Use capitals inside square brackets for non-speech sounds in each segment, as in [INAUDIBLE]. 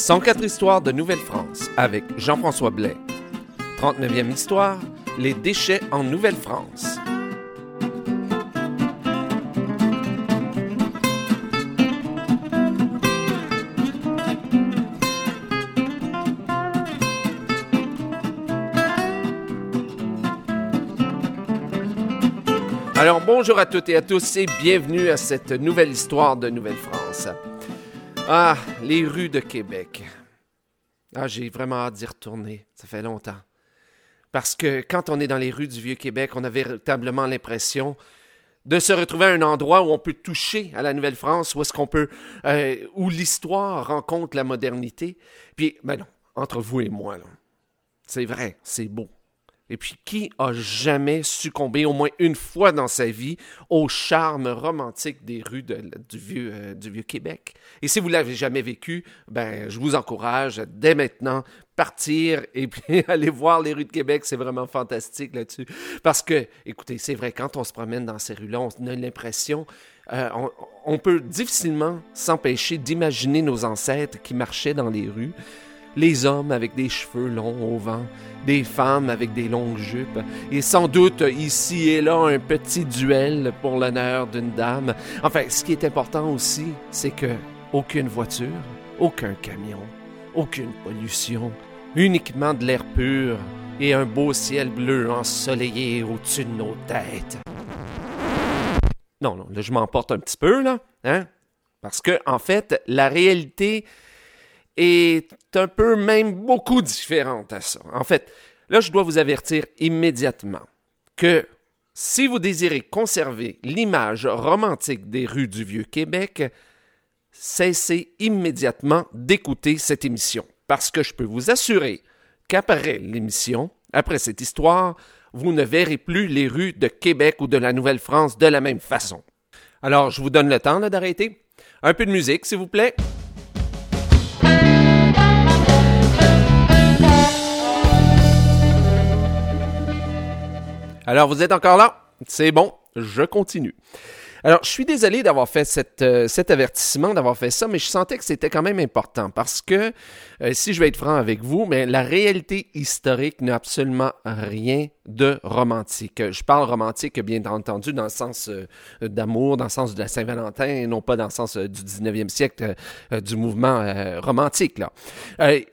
104 histoires de Nouvelle-France avec Jean-François Blais. 39e histoire, les déchets en Nouvelle-France. Alors bonjour à toutes et à tous et bienvenue à cette nouvelle histoire de Nouvelle-France. Ah, les rues de Québec. Ah, j'ai vraiment hâte d'y retourner. Ça fait longtemps. Parce que quand on est dans les rues du Vieux-Québec, on a véritablement l'impression de se retrouver à un endroit où on peut toucher à la Nouvelle-France, où est-ce qu'on peut, euh, où l'histoire rencontre la modernité. Puis, ben non, entre vous et moi. C'est vrai, c'est beau. Et puis, qui a jamais succombé au moins une fois dans sa vie au charme romantique des rues du, vieux, euh, du vieux Québec? Et si vous l'avez jamais vécu, ben, je vous encourage dès maintenant partir et [LAUGHS] puis aller voir les rues de Québec. C'est vraiment fantastique là-dessus. Parce que, écoutez, c'est vrai, quand on se promène dans ces rues-là, on a l'impression euh, on, peut difficilement s'empêcher d'imaginer nos ancêtres qui marchaient dans les rues les hommes avec des cheveux longs au vent, des femmes avec des longues jupes, et sans doute ici et là un petit duel pour l'honneur d'une dame. Enfin, ce qui est important aussi, c'est que aucune voiture, aucun camion, aucune pollution, uniquement de l'air pur et un beau ciel bleu ensoleillé au-dessus de nos têtes. Non, non, là je m'emporte un petit peu, là, hein? Parce que, en fait, la réalité est un peu même beaucoup différente à ça. En fait, là, je dois vous avertir immédiatement que si vous désirez conserver l'image romantique des rues du Vieux Québec, cessez immédiatement d'écouter cette émission. Parce que je peux vous assurer qu'après l'émission, après cette histoire, vous ne verrez plus les rues de Québec ou de la Nouvelle-France de la même façon. Alors, je vous donne le temps d'arrêter. Un peu de musique, s'il vous plaît. Alors, vous êtes encore là? C'est bon, je continue. Alors, je suis désolé d'avoir fait euh, cet avertissement, d'avoir fait ça, mais je sentais que c'était quand même important parce que, euh, si je vais être franc avec vous, mais la réalité historique n'a absolument rien de romantique. Je parle romantique, bien entendu, dans le sens euh, d'amour, dans le sens de la Saint-Valentin, et non pas dans le sens du 19e siècle du mouvement romantique. Là.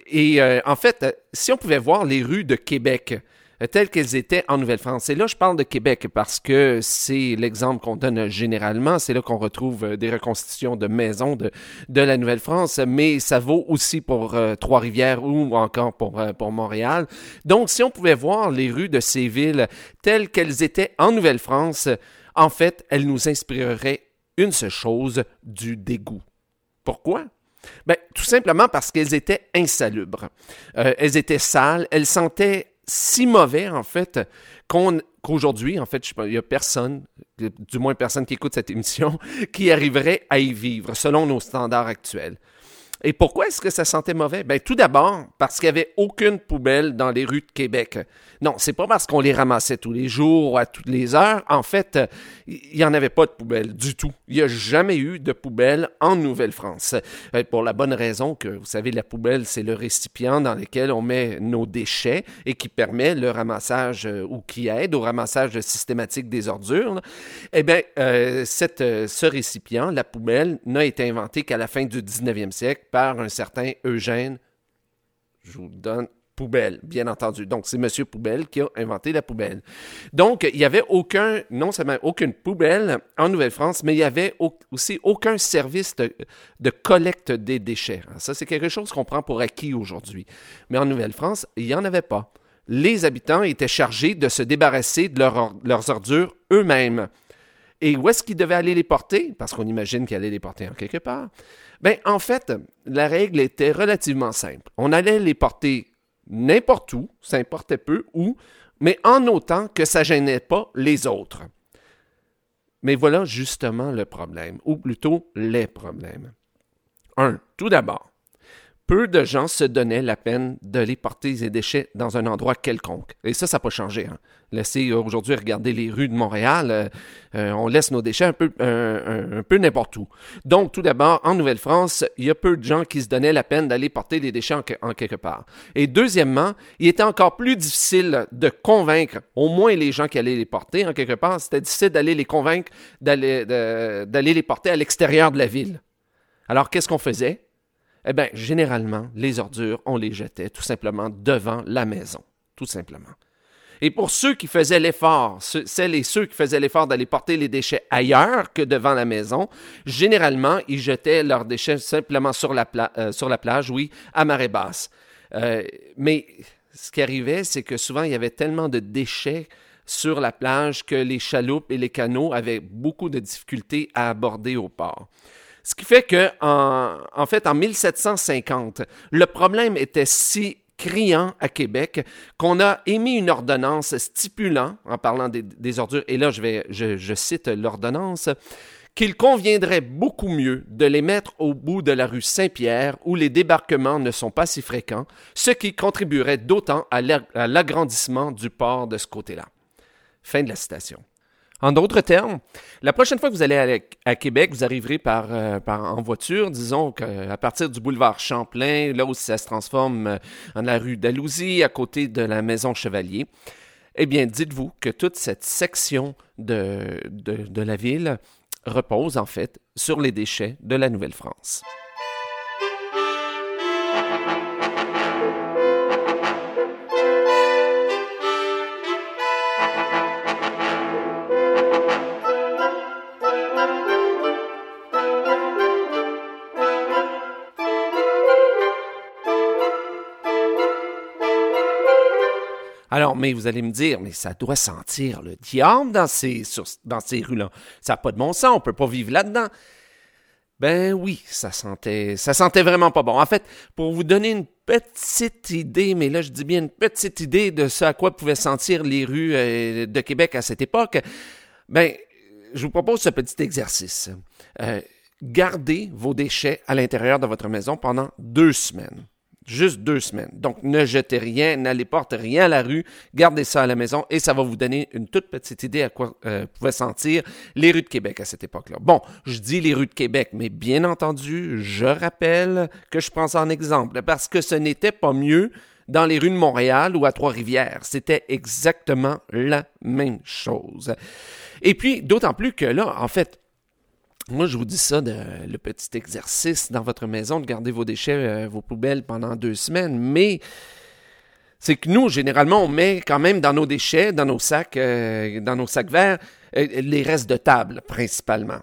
et en fait, si on pouvait voir les rues de Québec, telles qu'elles étaient en Nouvelle-France. Et là, je parle de Québec parce que c'est l'exemple qu'on donne généralement. C'est là qu'on retrouve euh, des reconstitutions de maisons de, de la Nouvelle-France, mais ça vaut aussi pour euh, Trois-Rivières ou encore pour, euh, pour Montréal. Donc, si on pouvait voir les rues de ces villes telles qu'elles étaient en Nouvelle-France, en fait, elles nous inspireraient une seule chose, du dégoût. Pourquoi? Ben, tout simplement parce qu'elles étaient insalubres. elles étaient sales, elles sentaient si mauvais, en fait, qu'aujourd'hui, en fait, il n'y a personne, du moins personne qui écoute cette [LAUGHS] émission, qui arriverait à y vivre selon nos standards actuels. Et pourquoi est-ce que ça sentait mauvais? Ben, tout d'abord, parce qu'il n'y avait aucune poubelle dans les rues de Québec. Non, c'est pas parce qu'on les ramassait tous les jours ou à toutes les heures. En fait, il n'y en avait pas de poubelle du tout. Il n'y a jamais eu de poubelle en Nouvelle-France. Euh, pour la bonne raison que, vous savez, la poubelle, c'est le récipient dans lequel on met nos déchets et qui permet le ramassage euh, ou qui aide au ramassage systématique des ordures. Eh bien, euh, cette, ce récipient, la poubelle, n'a été inventé qu'à la fin du 19e siècle par un certain Eugène. Je vous donne poubelle, bien entendu. Donc, c'est Monsieur Poubelle qui a inventé la poubelle. Donc, il n'y avait aucun, non seulement aucune poubelle en Nouvelle-France, mais il n'y avait aussi aucun service de, collecte des déchets. ça, c'est quelque chose qu'on prend pour acquis aujourd'hui. Mais en Nouvelle-France, il n'y en avait pas. Les habitants étaient chargés de se débarrasser de leurs ordures eux-mêmes. Et où est-ce qu'ils devaient aller les porter? Parce qu'on imagine qu'ils allaient les porter en quelque part. Ben, en fait, la règle était relativement simple. On allait les porter n'importe où, ça importait peu où, mais en autant que ça gênait pas les autres. Mais voilà justement le problème, ou plutôt les problèmes. Un, tout d'abord, peu de gens se donnaient la peine d'aller porter les déchets dans un endroit quelconque. Et ça, ça n'a pas changé. Hein. Laissez aujourd'hui regarder les rues de Montréal, euh, euh, on laisse nos déchets un peu, n'importe où. Donc, tout d'abord, en Nouvelle-France, il y a peu de gens qui se donnaient la peine d'aller porter les déchets en, quelque part. Et deuxièmement, il était encore plus difficile de convaincre au moins les gens qui allaient les porter en quelque part. C'était difficile d'aller les convaincre d'aller les porter à l'extérieur de la ville. Alors, qu'est-ce qu'on faisait? Eh bien, généralement, les ordures, on les jetait tout simplement devant la maison. Tout simplement. Et pour ceux qui faisaient l'effort, celles et ceux qui faisaient l'effort d'aller porter les déchets ailleurs que devant la maison, généralement, ils jetaient leurs déchets simplement sur la, euh, plage, oui, à marée basse. Euh, mais ce qui arrivait, c'est que souvent, il y avait tellement de déchets sur la plage que les chaloupes et les canots avaient beaucoup de difficultés à aborder au port. Ce qui fait que, en, fait, en 1750, le problème était si criant à Québec qu'on a émis une ordonnance stipulant, en parlant des, ordures, et là je, je, cite l'ordonnance, qu'il conviendrait beaucoup mieux de les mettre au bout de la rue Saint-Pierre où les débarquements ne sont pas si fréquents, ce qui contribuerait d'autant à l'agrandissement du port de ce côté-là. Fin de la citation. En d'autres termes, la prochaine fois que vous allez à, Québec, vous arriverez euh, par, en voiture, disons qu'à partir du boulevard Champlain, là où ça se transforme euh, en la rue d'Alousie, à côté de la maison Chevalier. Eh bien, dites-vous que toute cette section de, de la ville repose en fait sur les déchets de la Nouvelle-France. Alors, mais vous allez me dire, mais ça doit sentir le diable dans ces, dans ces rues-là. Ça n'a pas de bon sens, on peut pas vivre là-dedans. Ben oui, ça sentait, ça sentait vraiment pas bon. En fait, pour vous donner une petite idée, mais là je dis bien une petite idée de ce à quoi pouvaient sentir les rues euh, de Québec à cette époque, ben je vous propose ce petit exercice. Euh, gardez vos déchets à l'intérieur de votre maison pendant deux semaines. Juste deux semaines. Donc, ne jetez rien, n'allez porter rien à la rue, gardez ça à la maison et ça va vous donner une toute petite idée à quoi euh, pouvaient sentir les rues de Québec à cette époque-là. Bon, je dis les rues de Québec, mais bien entendu, je rappelle que je prends ça en exemple parce que ce n'était pas mieux dans les rues de Montréal ou à Trois-Rivières. C'était exactement la même chose. Et puis, d'autant plus que là, en fait, moi, je vous dis ça, de, le petit exercice dans votre maison, de garder vos déchets, euh, vos poubelles pendant deux semaines, mais c'est que nous, généralement, on met quand même dans nos déchets, dans nos sacs, euh, dans nos sacs verts, euh, les restes de table, principalement.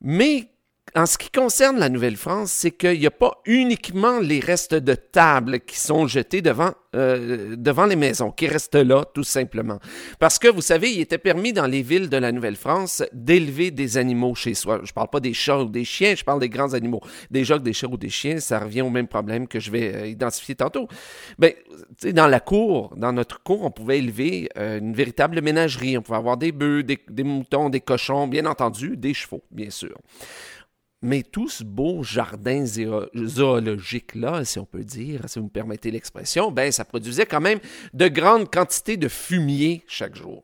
Mais en ce qui concerne la Nouvelle-France, c'est qu'il n'y a pas uniquement les restes de table qui sont jetés devant, euh, devant les maisons, qui restent là tout simplement. Parce que vous savez, il était permis dans les villes de la Nouvelle-France d'élever des animaux chez soi. Je ne parle pas des chats ou des chiens, je parle des grands animaux. Que des chats ou des chiens, ça revient au même problème que je vais euh, identifier tantôt. Mais ben, dans la cour, dans notre cour, on pouvait élever euh, une véritable ménagerie. On pouvait avoir des bœufs, des moutons, des cochons, bien entendu, des chevaux, bien sûr. Mais tout ce beau jardin zoologique-là, si on peut dire, si vous me permettez l'expression, ben, ça produisait quand même de grandes quantités de fumier chaque jour.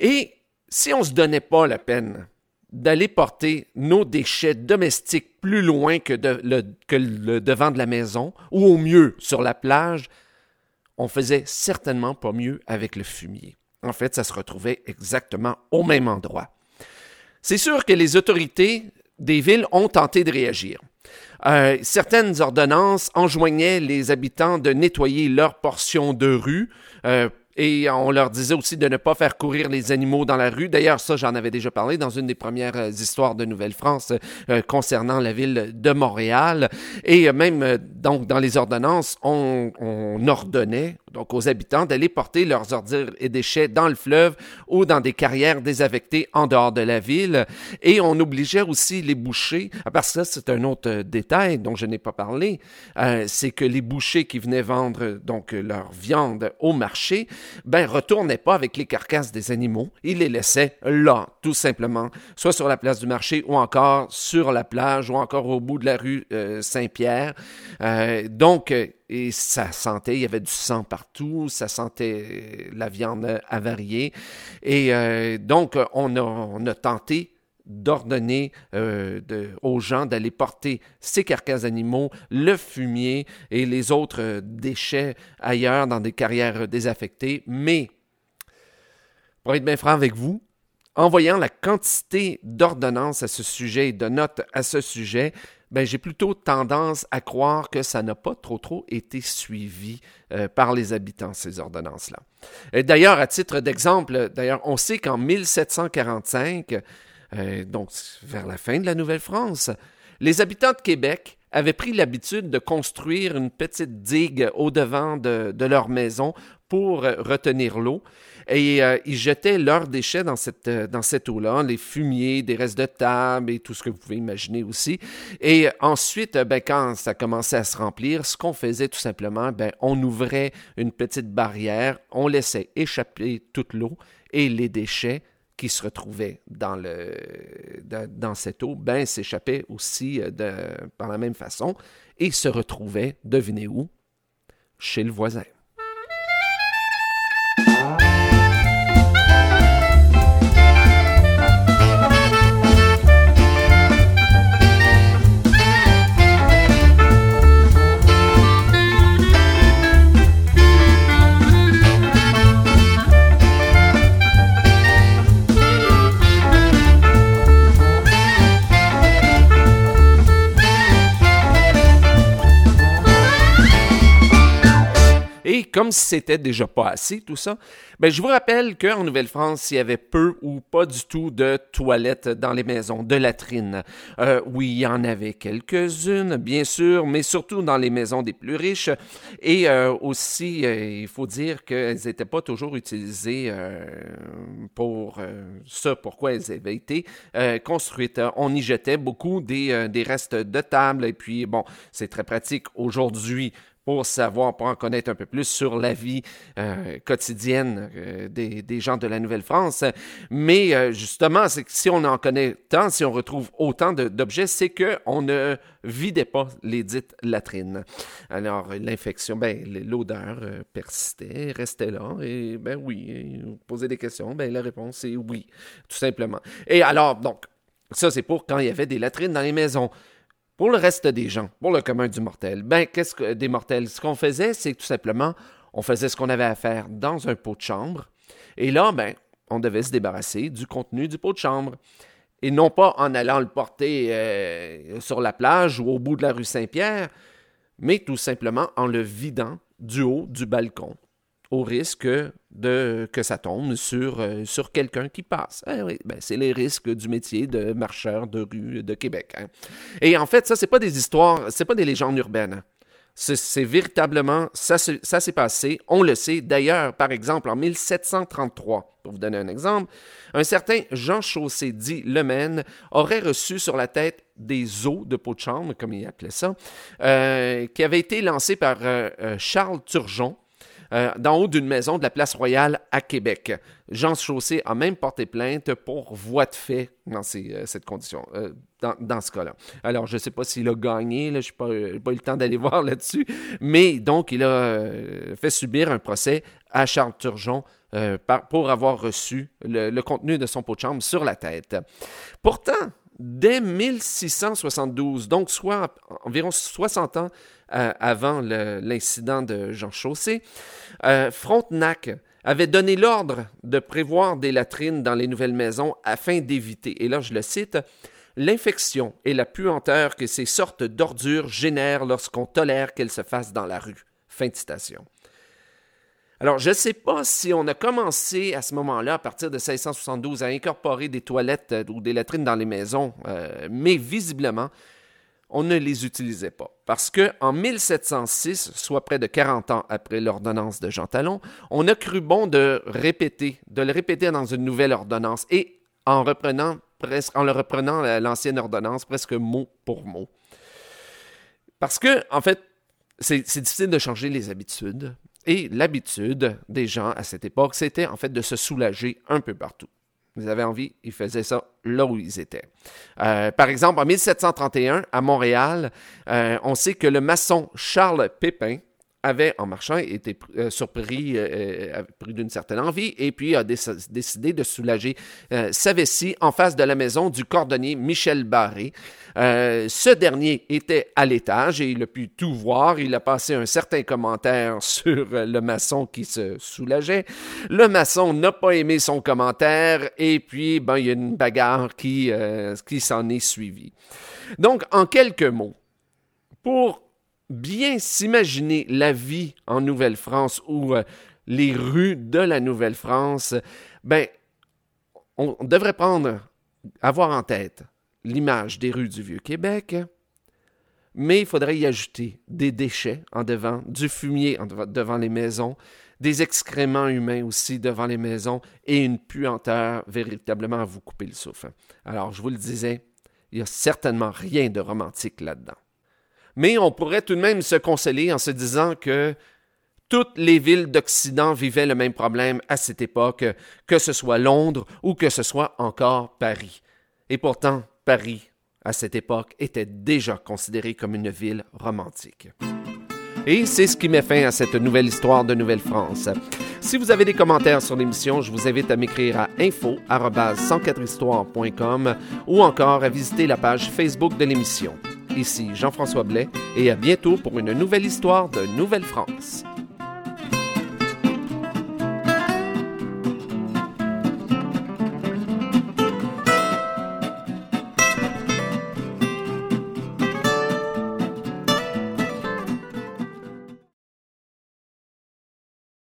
Et si on ne se donnait pas la peine d'aller porter nos déchets domestiques plus loin que, le, devant de la maison, ou au mieux sur la plage, on faisait certainement pas mieux avec le fumier. En fait, ça se retrouvait exactement au même endroit. C'est sûr que les autorités des villes ont tenté de réagir. Euh, certaines ordonnances enjoignaient les habitants de nettoyer leur portion de rue. Euh, et on leur disait aussi de ne pas faire courir les animaux dans la rue. D'ailleurs, ça, j'en avais déjà parlé dans une des premières euh, histoires de Nouvelle-France concernant la ville de Montréal. Et même, donc, dans les ordonnances, on, on ordonnait donc aux habitants, d'aller porter leurs ordures et déchets dans le fleuve ou dans des carrières désaffectées en dehors de la ville. Et on obligeait aussi les bouchers, parce que ça c'est un autre euh, détail dont je n'ai pas parlé, euh, c'est que les bouchers qui venaient vendre donc leur viande au marché, ben retournaient pas avec les carcasses des animaux, ils les laissaient là, tout simplement, soit sur la place du marché ou encore sur la plage ou encore au bout de la rue euh, Saint-Pierre. donc et ça sentait, il y avait du sang partout, ça sentait la viande avariée. Et euh, donc, on a, tenté d'ordonner euh, aux gens d'aller porter ces carcasses d'animaux, le fumier et les autres déchets ailleurs dans des carrières désaffectées. Mais, pour être bien franc avec vous, voyant la quantité d'ordonnances à ce sujet et de notes à ce sujet, ben, j'ai plutôt tendance à croire que ça n'a pas trop trop été suivi euh, par les habitants, ces ordonnances-là. D'ailleurs, à titre d'exemple, d'ailleurs, on sait qu'en 1745, euh, donc vers la fin de la Nouvelle-France, les habitants de Québec avaient pris l'habitude de construire une petite digue au-devant de, de leur maison pour retenir l'eau. Et euh, ils jetaient leurs déchets dans cette, euh, dans cette eau-là, les fumiers, des restes de table et tout ce que vous pouvez imaginer aussi. Et ensuite, euh, ben, quand ça commençait à se remplir, ce qu'on faisait tout simplement, ben, on ouvrait une petite barrière, on laissait échapper toute l'eau et les déchets qui se retrouvaient dans, le, dans cette eau, ben, s'échappaient aussi de, par la même façon et se retrouvaient, devinez où? Chez le voisin. Comme si c'était déjà pas assez, tout ça, ben, je vous rappelle qu'en Nouvelle-France, il y avait peu ou pas du tout de toilettes dans les maisons, de latrines. Euh, oui, il y en avait quelques-unes, bien sûr, mais surtout dans les maisons des plus riches. Et euh, aussi, euh, il faut dire qu'elles n'étaient pas toujours utilisées pour ça, pourquoi elles avaient été construites. On y jetait beaucoup des, des restes de table, et puis, bon, c'est très pratique aujourd'hui pour savoir, pour en connaître un peu plus sur la vie euh, quotidienne euh, des, gens de la Nouvelle-France. Mais euh, justement, c'est que si on en connaît tant, si on retrouve autant d'objets, c'est qu'on ne vidait pas les dites latrines. Alors, l'infection, ben, l'odeur persistait, restait là, et ben oui, poser des questions, ben la réponse est oui, tout simplement. Et alors, donc, ça c'est pour quand il y avait des latrines dans les maisons. Pour le reste des gens, pour le commun du mortel, ben, qu'est-ce que des mortels? Ce qu'on faisait, c'est tout simplement, on faisait ce qu'on avait à faire dans un pot de chambre. Et là, ben, on devait se débarrasser du contenu du pot de chambre. Et non pas en allant le porter euh, sur la plage ou au bout de la rue Saint-Pierre, mais tout simplement en le vidant du haut du balcon au risque de que ça tombe sur, euh, quelqu'un qui passe. Eh ben, c'est les risques du métier de marcheur de rue de Québec. Hein. Et en fait, ça, c'est pas des histoires, c'est pas des légendes urbaines. Hein. C'est véritablement, ça, ça s'est passé, on le sait. D'ailleurs, par exemple, en 1733, pour vous donner un exemple, un certain Jean Chaussé dit Lemaine aurait reçu sur la tête des eaux de peau de chambre, comme il appelait ça, euh, qui avait été lancé par euh, Charles Turgeon, euh, d'en haut d'une maison de la place Royale à Québec. Jean Chaussé a même porté plainte pour voie de fait dans euh, cette condition, euh, dans, ce cas-là. Alors, je ne sais pas s'il a gagné, je n'ai pas, eu le temps d'aller [LAUGHS] voir là-dessus, mais donc, il a fait subir un procès à Charles Turgeon pour avoir reçu le, le, contenu de son pot de chambre sur la tête. Pourtant, dès 1672, donc soit environ 60 ans euh, avant l'incident de Jean Chaussé, euh, Frontenac avait donné l'ordre de prévoir des latrines dans les nouvelles maisons afin d'éviter, et là je le cite, l'infection et la puanteur que ces sortes d'ordures génèrent lorsqu'on tolère qu'elles se fassent dans la rue. Fin de citation. Alors, je ne sais pas si on a commencé à ce moment-là, à partir de 1672, à incorporer des toilettes euh, ou des latrines dans les maisons, mais visiblement, on ne les utilisait pas. Parce que en 1706, soit près de 40 ans après l'ordonnance de Jean Talon, on a cru bon de répéter, de le répéter dans une nouvelle ordonnance et en reprenant presque, en le reprenant l'ancienne ordonnance presque mot pour mot. Parce que, en fait, c'est difficile de changer les habitudes. Et l'habitude des gens à cette époque, c'était en fait de se soulager un peu partout. Ils avaient envie, ils faisaient ça là où ils étaient. Euh, par exemple, en 1731, à Montréal, euh, on sait que le maçon Charles Pépin avait, en marchant, été euh, surpris, euh, pris d'une certaine envie, et puis a décidé de soulager sa vessie en face de la maison du cordonnier Michel Barré. ce dernier était à l'étage et il a pu tout voir. Il a passé un certain commentaire [LAUGHS] sur le maçon qui se soulageait. Le maçon n'a pas aimé son commentaire et puis, ben, il y a une bagarre qui, qui s'en est suivie. Donc, en quelques mots, pour bien s'imaginer la vie en Nouvelle-France ou euh, les rues de la Nouvelle-France, ben, on devrait prendre, avoir en tête l'image des rues du Vieux-Québec, mais il faudrait y ajouter des déchets en devant, du fumier devant les maisons, des excréments humains aussi devant les maisons et une puanteur véritablement à vous couper le souffle. Alors, je vous le disais, il n'y a certainement rien de romantique là-dedans. Mais on pourrait tout de même se consoler en se disant que toutes les villes d'Occident vivaient le même problème à cette époque, que ce soit Londres ou que ce soit encore Paris. Et pourtant, Paris, à cette époque, était déjà considéré comme une ville romantique. Et c'est ce qui met fin à cette nouvelle histoire de Nouvelle-France. Si vous avez des commentaires sur l'émission, je vous invite à m'écrire à info@104histoire.com ou encore à visiter la page Facebook de l'émission. Ici Jean-François Blais et à bientôt pour une nouvelle histoire de Nouvelle-France.